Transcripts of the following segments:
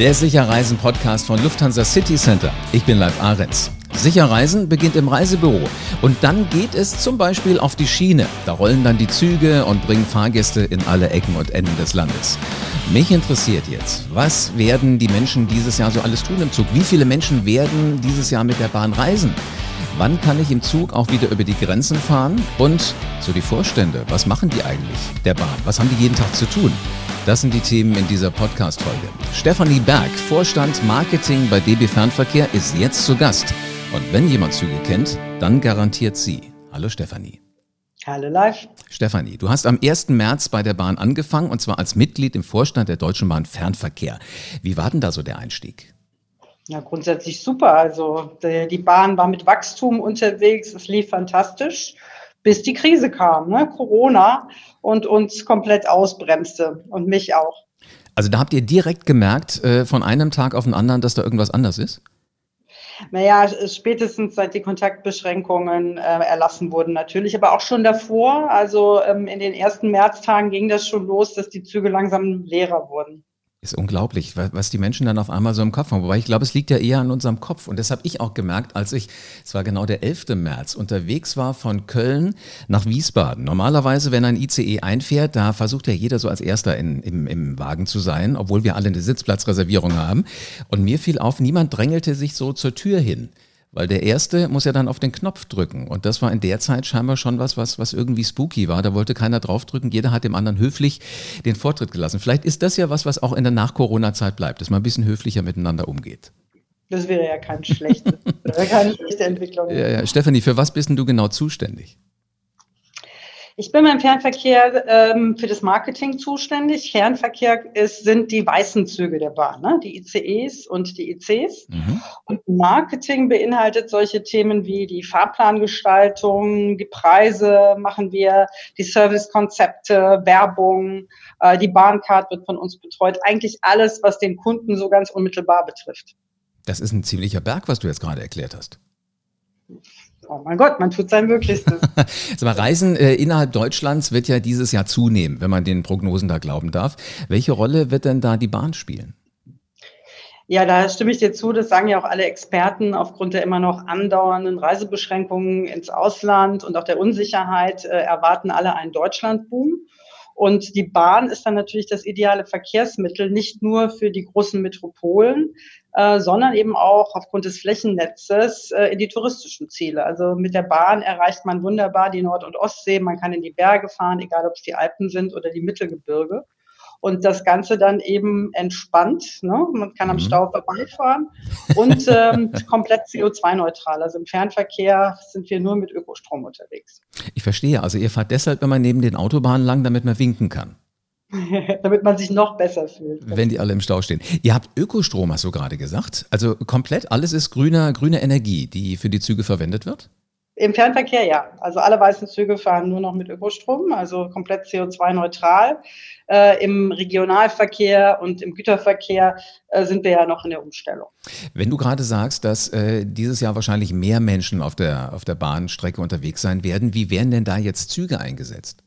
Der Sicherreisen-Podcast von Lufthansa City Center. Ich bin Live Ahrens. Sicherreisen beginnt im Reisebüro und dann geht es zum Beispiel auf die Schiene. Da rollen dann die Züge und bringen Fahrgäste in alle Ecken und Enden des Landes. Mich interessiert jetzt, was werden die Menschen dieses Jahr so alles tun im Zug? Wie viele Menschen werden dieses Jahr mit der Bahn reisen? Wann kann ich im Zug auch wieder über die Grenzen fahren? Und so die Vorstände, was machen die eigentlich der Bahn? Was haben die jeden Tag zu tun? Das sind die Themen in dieser Podcast-Folge. Stefanie Berg, Vorstand Marketing bei DB Fernverkehr, ist jetzt zu Gast. Und wenn jemand Züge kennt, dann garantiert sie. Hallo Stefanie. Hallo live. Stefanie, du hast am 1. März bei der Bahn angefangen und zwar als Mitglied im Vorstand der Deutschen Bahn Fernverkehr. Wie war denn da so der Einstieg? Ja, grundsätzlich super. Also die Bahn war mit Wachstum unterwegs, es lief fantastisch, bis die Krise kam, ne? Corona und uns komplett ausbremste und mich auch. Also da habt ihr direkt gemerkt, äh, von einem Tag auf den anderen, dass da irgendwas anders ist? Naja, spätestens seit die Kontaktbeschränkungen äh, erlassen wurden natürlich, aber auch schon davor. Also ähm, in den ersten Märztagen ging das schon los, dass die Züge langsam leerer wurden. Ist unglaublich, was die Menschen dann auf einmal so im Kopf haben. Wobei ich glaube, es liegt ja eher an unserem Kopf. Und das habe ich auch gemerkt, als ich, es war genau der 11. März, unterwegs war von Köln nach Wiesbaden. Normalerweise, wenn ein ICE einfährt, da versucht ja jeder so als Erster in, im, im Wagen zu sein, obwohl wir alle eine Sitzplatzreservierung haben. Und mir fiel auf, niemand drängelte sich so zur Tür hin. Weil der erste muss ja dann auf den Knopf drücken. Und das war in der Zeit scheinbar schon was, was, was irgendwie spooky war. Da wollte keiner draufdrücken. Jeder hat dem anderen höflich den Vortritt gelassen. Vielleicht ist das ja was, was auch in der Nach-Corona-Zeit bleibt, dass man ein bisschen höflicher miteinander umgeht. Das wäre ja kein schlechtes, keine schlechte Entwicklung. Ja, ja. Stefanie, für was bist denn du genau zuständig? Ich bin beim Fernverkehr ähm, für das Marketing zuständig. Fernverkehr ist, sind die weißen Züge der Bahn, ne? die ICEs und die ICs. Mhm. Und Marketing beinhaltet solche Themen wie die Fahrplangestaltung, die Preise machen wir, die Servicekonzepte, Werbung, äh, die Bahncard wird von uns betreut. Eigentlich alles, was den Kunden so ganz unmittelbar betrifft. Das ist ein ziemlicher Berg, was du jetzt gerade erklärt hast oh mein Gott, man tut sein Möglichstes. Aber Reisen äh, innerhalb Deutschlands wird ja dieses Jahr zunehmen, wenn man den Prognosen da glauben darf. Welche Rolle wird denn da die Bahn spielen? Ja, da stimme ich dir zu. Das sagen ja auch alle Experten aufgrund der immer noch andauernden Reisebeschränkungen ins Ausland und auch der Unsicherheit äh, erwarten alle einen Deutschlandboom. Und die Bahn ist dann natürlich das ideale Verkehrsmittel, nicht nur für die großen Metropolen, äh, sondern eben auch aufgrund des Flächennetzes äh, in die touristischen Ziele. Also mit der Bahn erreicht man wunderbar die Nord- und Ostsee, man kann in die Berge fahren, egal ob es die Alpen sind oder die Mittelgebirge. Und das Ganze dann eben entspannt. Ne? Man kann am mhm. Stau vorbeifahren und ähm, komplett CO2-neutral. Also im Fernverkehr sind wir nur mit Ökostrom unterwegs. Ich verstehe. Also ihr fahrt deshalb immer neben den Autobahnen lang, damit man winken kann. damit man sich noch besser fühlt. Wenn die alle im Stau stehen. Ihr habt Ökostrom, hast du gerade gesagt. Also komplett alles ist grüner, grüne Energie, die für die Züge verwendet wird? Im Fernverkehr ja. Also alle weißen Züge fahren nur noch mit Ökostrom, also komplett CO2-neutral. Äh, Im Regionalverkehr und im Güterverkehr äh, sind wir ja noch in der Umstellung. Wenn du gerade sagst, dass äh, dieses Jahr wahrscheinlich mehr Menschen auf der, auf der Bahnstrecke unterwegs sein werden, wie werden denn da jetzt Züge eingesetzt?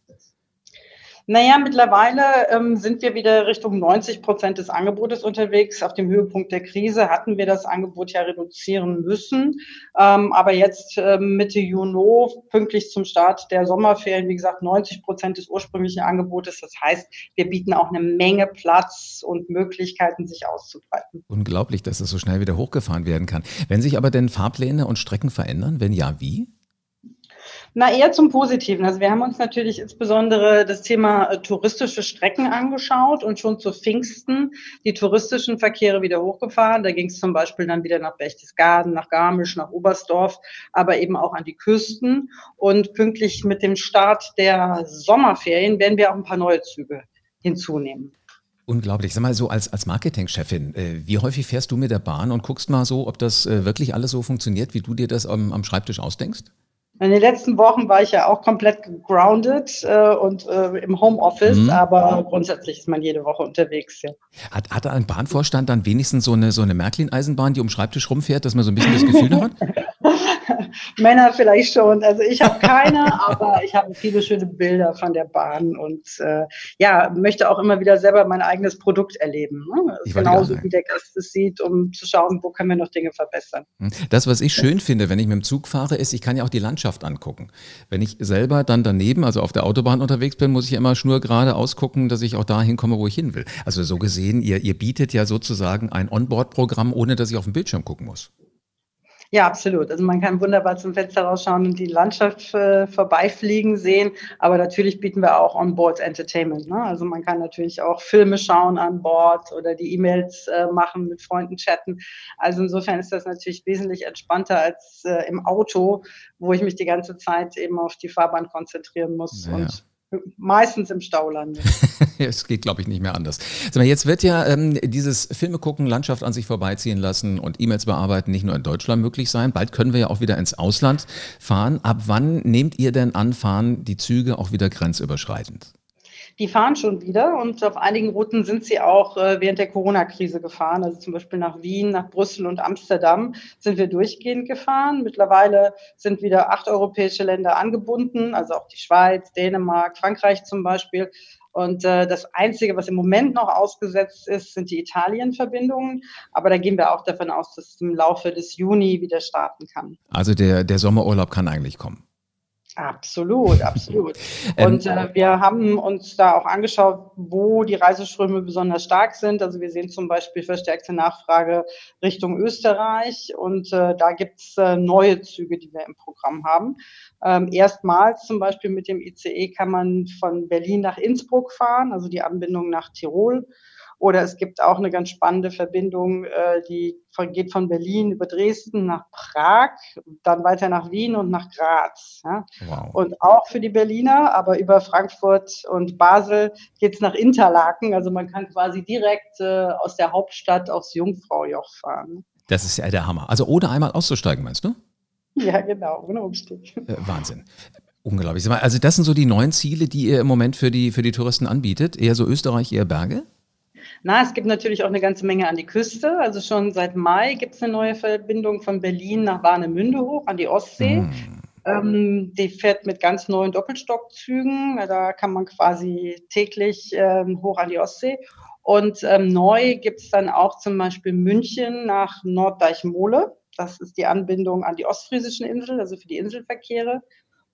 Naja, mittlerweile ähm, sind wir wieder Richtung 90 Prozent des Angebotes unterwegs. Auf dem Höhepunkt der Krise hatten wir das Angebot ja reduzieren müssen. Ähm, aber jetzt äh, Mitte Juni, pünktlich zum Start der Sommerferien, wie gesagt, 90 Prozent des ursprünglichen Angebotes. Das heißt, wir bieten auch eine Menge Platz und Möglichkeiten, sich auszubreiten. Unglaublich, dass das so schnell wieder hochgefahren werden kann. Wenn sich aber denn Fahrpläne und Strecken verändern, wenn ja, wie? Na, eher zum Positiven. Also wir haben uns natürlich insbesondere das Thema äh, touristische Strecken angeschaut und schon zu Pfingsten die touristischen Verkehre wieder hochgefahren. Da ging es zum Beispiel dann wieder nach Berchtesgaden, nach Garmisch, nach Oberstdorf, aber eben auch an die Küsten. Und pünktlich mit dem Start der Sommerferien werden wir auch ein paar neue Züge hinzunehmen. Unglaublich. Sag mal so als, als Marketingchefin, äh, wie häufig fährst du mit der Bahn und guckst mal so, ob das äh, wirklich alles so funktioniert, wie du dir das am, am Schreibtisch ausdenkst? In den letzten Wochen war ich ja auch komplett grounded äh, und äh, im Homeoffice, mhm. aber grundsätzlich ist man jede Woche unterwegs. Ja. Hat, hat ein Bahnvorstand dann wenigstens so eine, so eine Märklin-Eisenbahn, die um Schreibtisch rumfährt, dass man so ein bisschen das Gefühl hat? Männer vielleicht schon. Also ich habe keine, aber ich habe viele schöne Bilder von der Bahn und äh, ja, möchte auch immer wieder selber mein eigenes Produkt erleben. Ne? Genauso wie der Gast es sieht, um zu schauen, wo können wir noch Dinge verbessern. Hm. Das, was ich schön finde, wenn ich mit dem Zug fahre, ist, ich kann ja auch die Landschaft angucken. Wenn ich selber dann daneben, also auf der Autobahn unterwegs bin, muss ich immer schnurgerade ausgucken, dass ich auch dahin komme, wo ich hin will. Also so gesehen, ihr, ihr bietet ja sozusagen ein Onboard-Programm, ohne dass ich auf den Bildschirm gucken muss. Ja, absolut. Also man kann wunderbar zum Fenster rausschauen und die Landschaft äh, vorbeifliegen sehen. Aber natürlich bieten wir auch On-Board Entertainment. Ne? Also man kann natürlich auch Filme schauen an Bord oder die E-Mails äh, machen, mit Freunden chatten. Also insofern ist das natürlich wesentlich entspannter als äh, im Auto, wo ich mich die ganze Zeit eben auf die Fahrbahn konzentrieren muss. Naja. Und meistens im Stau lande. es geht, glaube ich, nicht mehr anders. Jetzt wird ja ähm, dieses Filme gucken, Landschaft an sich vorbeiziehen lassen und E-Mails bearbeiten nicht nur in Deutschland möglich sein. Bald können wir ja auch wieder ins Ausland fahren. Ab wann nehmt ihr denn an, fahren die Züge auch wieder grenzüberschreitend? Die fahren schon wieder und auf einigen Routen sind sie auch äh, während der Corona-Krise gefahren. Also zum Beispiel nach Wien, nach Brüssel und Amsterdam sind wir durchgehend gefahren. Mittlerweile sind wieder acht europäische Länder angebunden, also auch die Schweiz, Dänemark, Frankreich zum Beispiel. Und äh, das Einzige, was im Moment noch ausgesetzt ist, sind die Italien-Verbindungen. Aber da gehen wir auch davon aus, dass es im Laufe des Juni wieder starten kann. Also der, der Sommerurlaub kann eigentlich kommen. Absolut, absolut. Ähm, und äh, wir haben uns da auch angeschaut, wo die Reiseströme besonders stark sind. Also wir sehen zum Beispiel verstärkte Nachfrage Richtung Österreich und äh, da gibt es äh, neue Züge, die wir im Programm haben. Ähm, erstmals zum Beispiel mit dem ICE kann man von Berlin nach Innsbruck fahren, also die Anbindung nach Tirol. Oder es gibt auch eine ganz spannende Verbindung, äh, die von, geht von Berlin über Dresden nach Prag, dann weiter nach Wien und nach Graz. Ja? Wow. Und auch für die Berliner, aber über Frankfurt und Basel geht es nach Interlaken. Also man kann quasi direkt äh, aus der Hauptstadt aufs Jungfraujoch fahren. Das ist ja der Hammer. Also ohne einmal auszusteigen, meinst du? Ja, genau, ohne Umstieg. Äh, Wahnsinn. Unglaublich. Also das sind so die neuen Ziele, die ihr im Moment für die, für die Touristen anbietet. Eher so Österreich, eher Berge? Na, es gibt natürlich auch eine ganze Menge an die Küste. Also schon seit Mai gibt es eine neue Verbindung von Berlin nach Warnemünde hoch an die Ostsee. Mm. Ähm, die fährt mit ganz neuen Doppelstockzügen. Da kann man quasi täglich ähm, hoch an die Ostsee. Und ähm, neu gibt es dann auch zum Beispiel München nach Norddeichmole. Das ist die Anbindung an die ostfriesischen Inseln, also für die Inselverkehre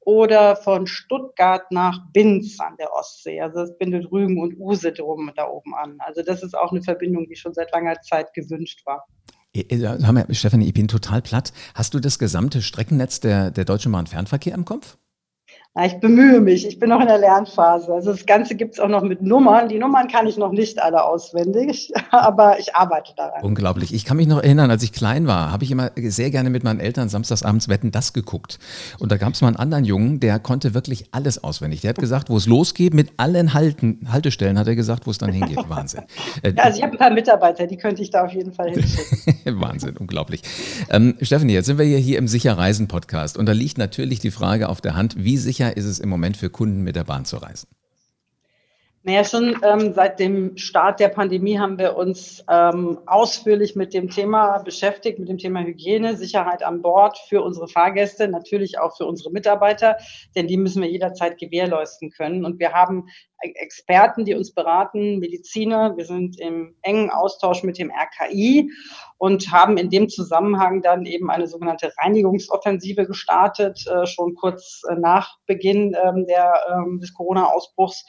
oder von Stuttgart nach Binz an der Ostsee. Also es bindet Rügen und Use drum da oben an. Also das ist auch eine Verbindung, die schon seit langer Zeit gewünscht war. Stefanie, ich bin total platt. Hast du das gesamte Streckennetz der, der Deutschen Bahn Fernverkehr im Kopf? Na, ich bemühe mich. Ich bin noch in der Lernphase. Also das Ganze gibt es auch noch mit Nummern. Die Nummern kann ich noch nicht alle auswendig, aber ich arbeite daran. Unglaublich. Ich kann mich noch erinnern, als ich klein war, habe ich immer sehr gerne mit meinen Eltern samstagsabends Wetten das geguckt. Und da gab es mal einen anderen Jungen, der konnte wirklich alles auswendig. Der hat gesagt, wo es losgeht, mit allen Halten, Haltestellen hat er gesagt, wo es dann hingeht. Wahnsinn. Äh, ja, also ich habe ein paar Mitarbeiter, die könnte ich da auf jeden Fall hinschicken. Wahnsinn, unglaublich. Ähm, Stefanie, jetzt sind wir hier, hier im Sicher Reisen Podcast und da liegt natürlich die Frage auf der Hand, wie sicher ist es im Moment für Kunden mit der Bahn zu reisen? Naja, schon ähm, seit dem Start der Pandemie haben wir uns ähm, ausführlich mit dem Thema beschäftigt, mit dem Thema Hygiene, Sicherheit an Bord für unsere Fahrgäste, natürlich auch für unsere Mitarbeiter, denn die müssen wir jederzeit gewährleisten können. Und wir haben Experten, die uns beraten, Mediziner. Wir sind im engen Austausch mit dem RKI und haben in dem Zusammenhang dann eben eine sogenannte Reinigungsoffensive gestartet, äh, schon kurz äh, nach Beginn ähm, der, ähm, des Corona-Ausbruchs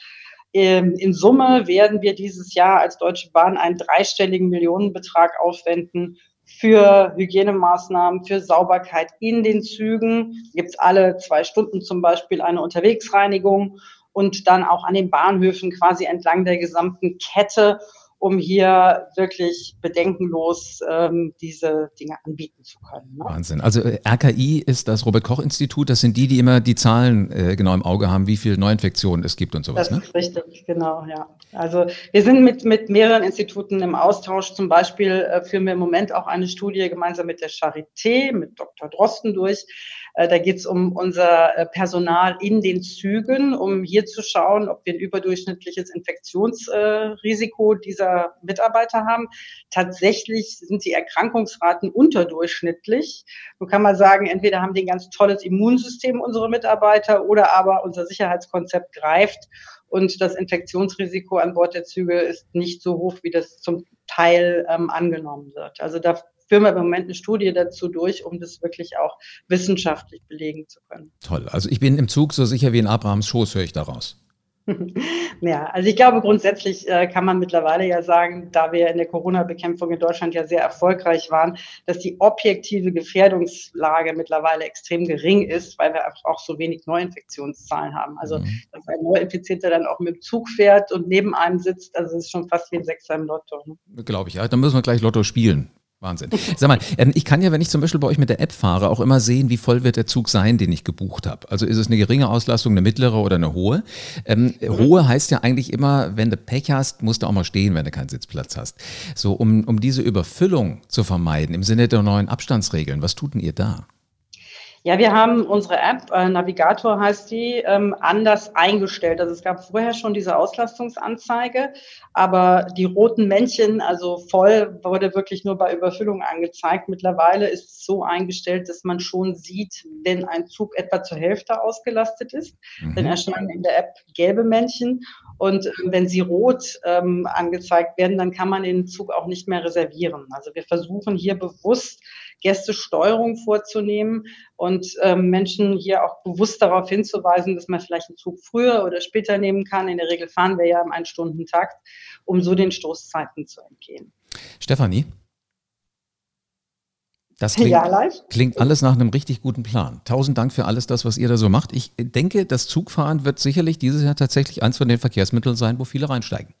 in Summe werden wir dieses Jahr als Deutsche Bahn einen dreistelligen Millionenbetrag aufwenden für Hygienemaßnahmen, für Sauberkeit in den Zügen. Gibt es alle zwei Stunden zum Beispiel eine Unterwegsreinigung und dann auch an den Bahnhöfen quasi entlang der gesamten Kette um hier wirklich bedenkenlos ähm, diese Dinge anbieten zu können. Ne? Wahnsinn. Also äh, RKI ist das Robert-Koch-Institut. Das sind die, die immer die Zahlen äh, genau im Auge haben, wie viele Neuinfektionen es gibt und sowas. Das ne? ist richtig, genau, ja. Also wir sind mit, mit mehreren Instituten im Austausch. Zum Beispiel äh, führen wir im Moment auch eine Studie gemeinsam mit der Charité, mit Dr. Drosten durch, Äh, da geht es um unser äh, Personal in den Zügen, um hier zu schauen, ob wir ein überdurchschnittliches Infektionsrisiko dieser Mitarbeiter haben. Tatsächlich sind die Erkrankungsraten unterdurchschnittlich. So kann man sagen, entweder haben die ein ganz tolles Immunsystem, unsere Mitarbeiter, oder aber unser Sicherheitskonzept greift und das Infektionsrisiko an Bord der Züge ist nicht so hoch, wie das zum Teil ähm, angenommen wird. Also da führen wir im Moment eine Studie dazu durch, um das wirklich auch wissenschaftlich belegen zu können. Toll. Also ich bin im Zug so sicher wie in Abrahams Schoß, höre ich daraus. Ja, also ich glaube, grundsätzlich äh, kann man mittlerweile ja sagen, da wir in der Corona-Bekämpfung in Deutschland ja sehr erfolgreich waren, dass die objektive Gefährdungslage mittlerweile extrem gering ist, weil wir auch so wenig Neuinfektionszahlen haben. Also, mhm. dass ein Neuinfizierter dann auch mit dem Zug fährt und neben einem sitzt, also ist schon fast wie ein Sechser im Lotto. Ne? Glaube ich, ja. Dann müssen wir gleich Lotto spielen. Wahnsinn. Sag mal, ähm, ich kann ja, wenn ich zum Beispiel bei euch mit der App fahre, auch immer sehen, wie voll wird der Zug sein, den ich gebucht habe. Also ist es eine geringe Auslastung, eine mittlere oder eine hohe? Ähm, mhm. Hohe heißt ja eigentlich immer, wenn du Pech hast, musst du auch mal stehen, wenn du keinen Sitzplatz hast. So, um, um diese Überfüllung zu vermeiden im Sinne der neuen Abstandsregeln, was tut denn ihr da? Ja, wir haben unsere App, äh, Navigator heißt die, ähm, anders eingestellt. Also es gab vorher schon diese Auslastungsanzeige, aber die roten Männchen, also voll, wurde wirklich nur bei Überfüllung angezeigt. Mittlerweile ist es so eingestellt, dass man schon sieht, wenn ein Zug etwa zur Hälfte ausgelastet ist, mhm. dann erscheinen in der App gelbe Männchen. Und äh, wenn sie rot ähm, angezeigt werden, dann kann man den Zug auch nicht mehr reservieren. Also wir versuchen hier bewusst Gästesteuerung vorzunehmen und ähm, Menschen hier auch bewusst darauf hinzuweisen, dass man vielleicht einen Zug früher oder später nehmen kann. In der Regel fahren wir ja im Ein-Stunden-Takt, um so den Stoßzeiten zu entgehen. Stefanie? Das klingt, ja, klingt, alles nach einem richtig guten Plan. Tausend Dank für alles das, was ihr da so macht. Ich denke, das Zugfahren wird sicherlich dieses Jahr tatsächlich eins von den Verkehrsmitteln sein, wo viele reinsteigen.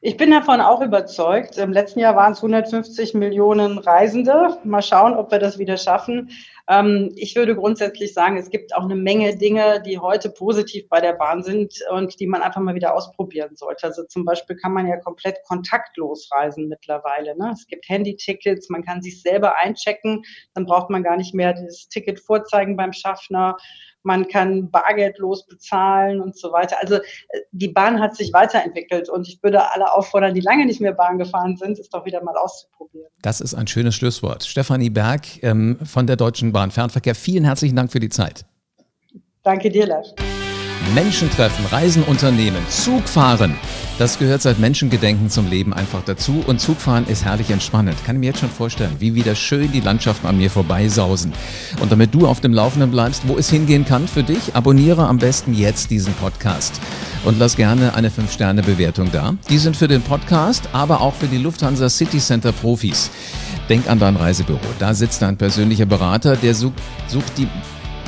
Ich bin davon auch überzeugt. Im letzten Jahr waren es 150 Millionen Reisende. Mal schauen, ob wir das wieder schaffen. Ähm, ich würde grundsätzlich sagen, es gibt auch eine Menge Dinge, die heute positiv bei der Bahn sind und die man einfach mal wieder ausprobieren sollte. Also zum Beispiel kann man ja komplett kontaktlos reisen mittlerweile. Ne? Es gibt Handy-Tickets, man kann sich selber einchecken, dann braucht man gar nicht mehr das Ticket vorzeigen beim Schaffner man kann bargeldlos bezahlen und so weiter. Also äh, die Bahn hat sich weiterentwickelt und ich würde alle auffordern, die lange nicht mehr Bahn gefahren sind, es doch wieder mal auszuprobieren. Das ist ein schönes Schlusswort. Stefanie Berg ähm, von der Deutschen Fernverkehr, vielen herzlichen Dank für die Zeit. Danke dir, Leif. Menschen treffen, Reisen unternehmen, Zug fahren. Das gehört seit Menschengedenken zum Leben einfach dazu und Zugfahren ist herrlich entspannend. Kann ich mir jetzt schon vorstellen, wie wieder schön die Landschaften an mir vorbeisausen. Und damit du auf dem Laufenden bleibst, wo es hingehen kann für dich, abonniere am besten jetzt diesen Podcast und lass gerne eine 5-Sterne-Bewertung da. Die sind für den Podcast, aber auch für die Lufthansa City Center Profis. Denk an dein Reisebüro. Da sitzt dein persönlicher Berater, der sucht, sucht die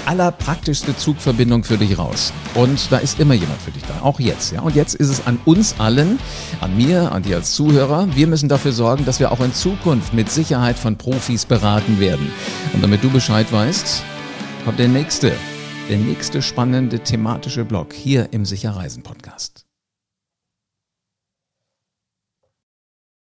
allerpraktischste Zugverbindung für dich raus. Und da ist immer jemand für dich da, auch jetzt. Ja? Und jetzt ist es an uns allen, an mir, an dir als Zuhörer. Wir müssen dafür sorgen, dass wir auch in Zukunft mit Sicherheit von Profis beraten werden. Und damit du Bescheid weißt, kommt der nächste, der nächste spannende thematische Blog hier im Sicherreisen Podcast.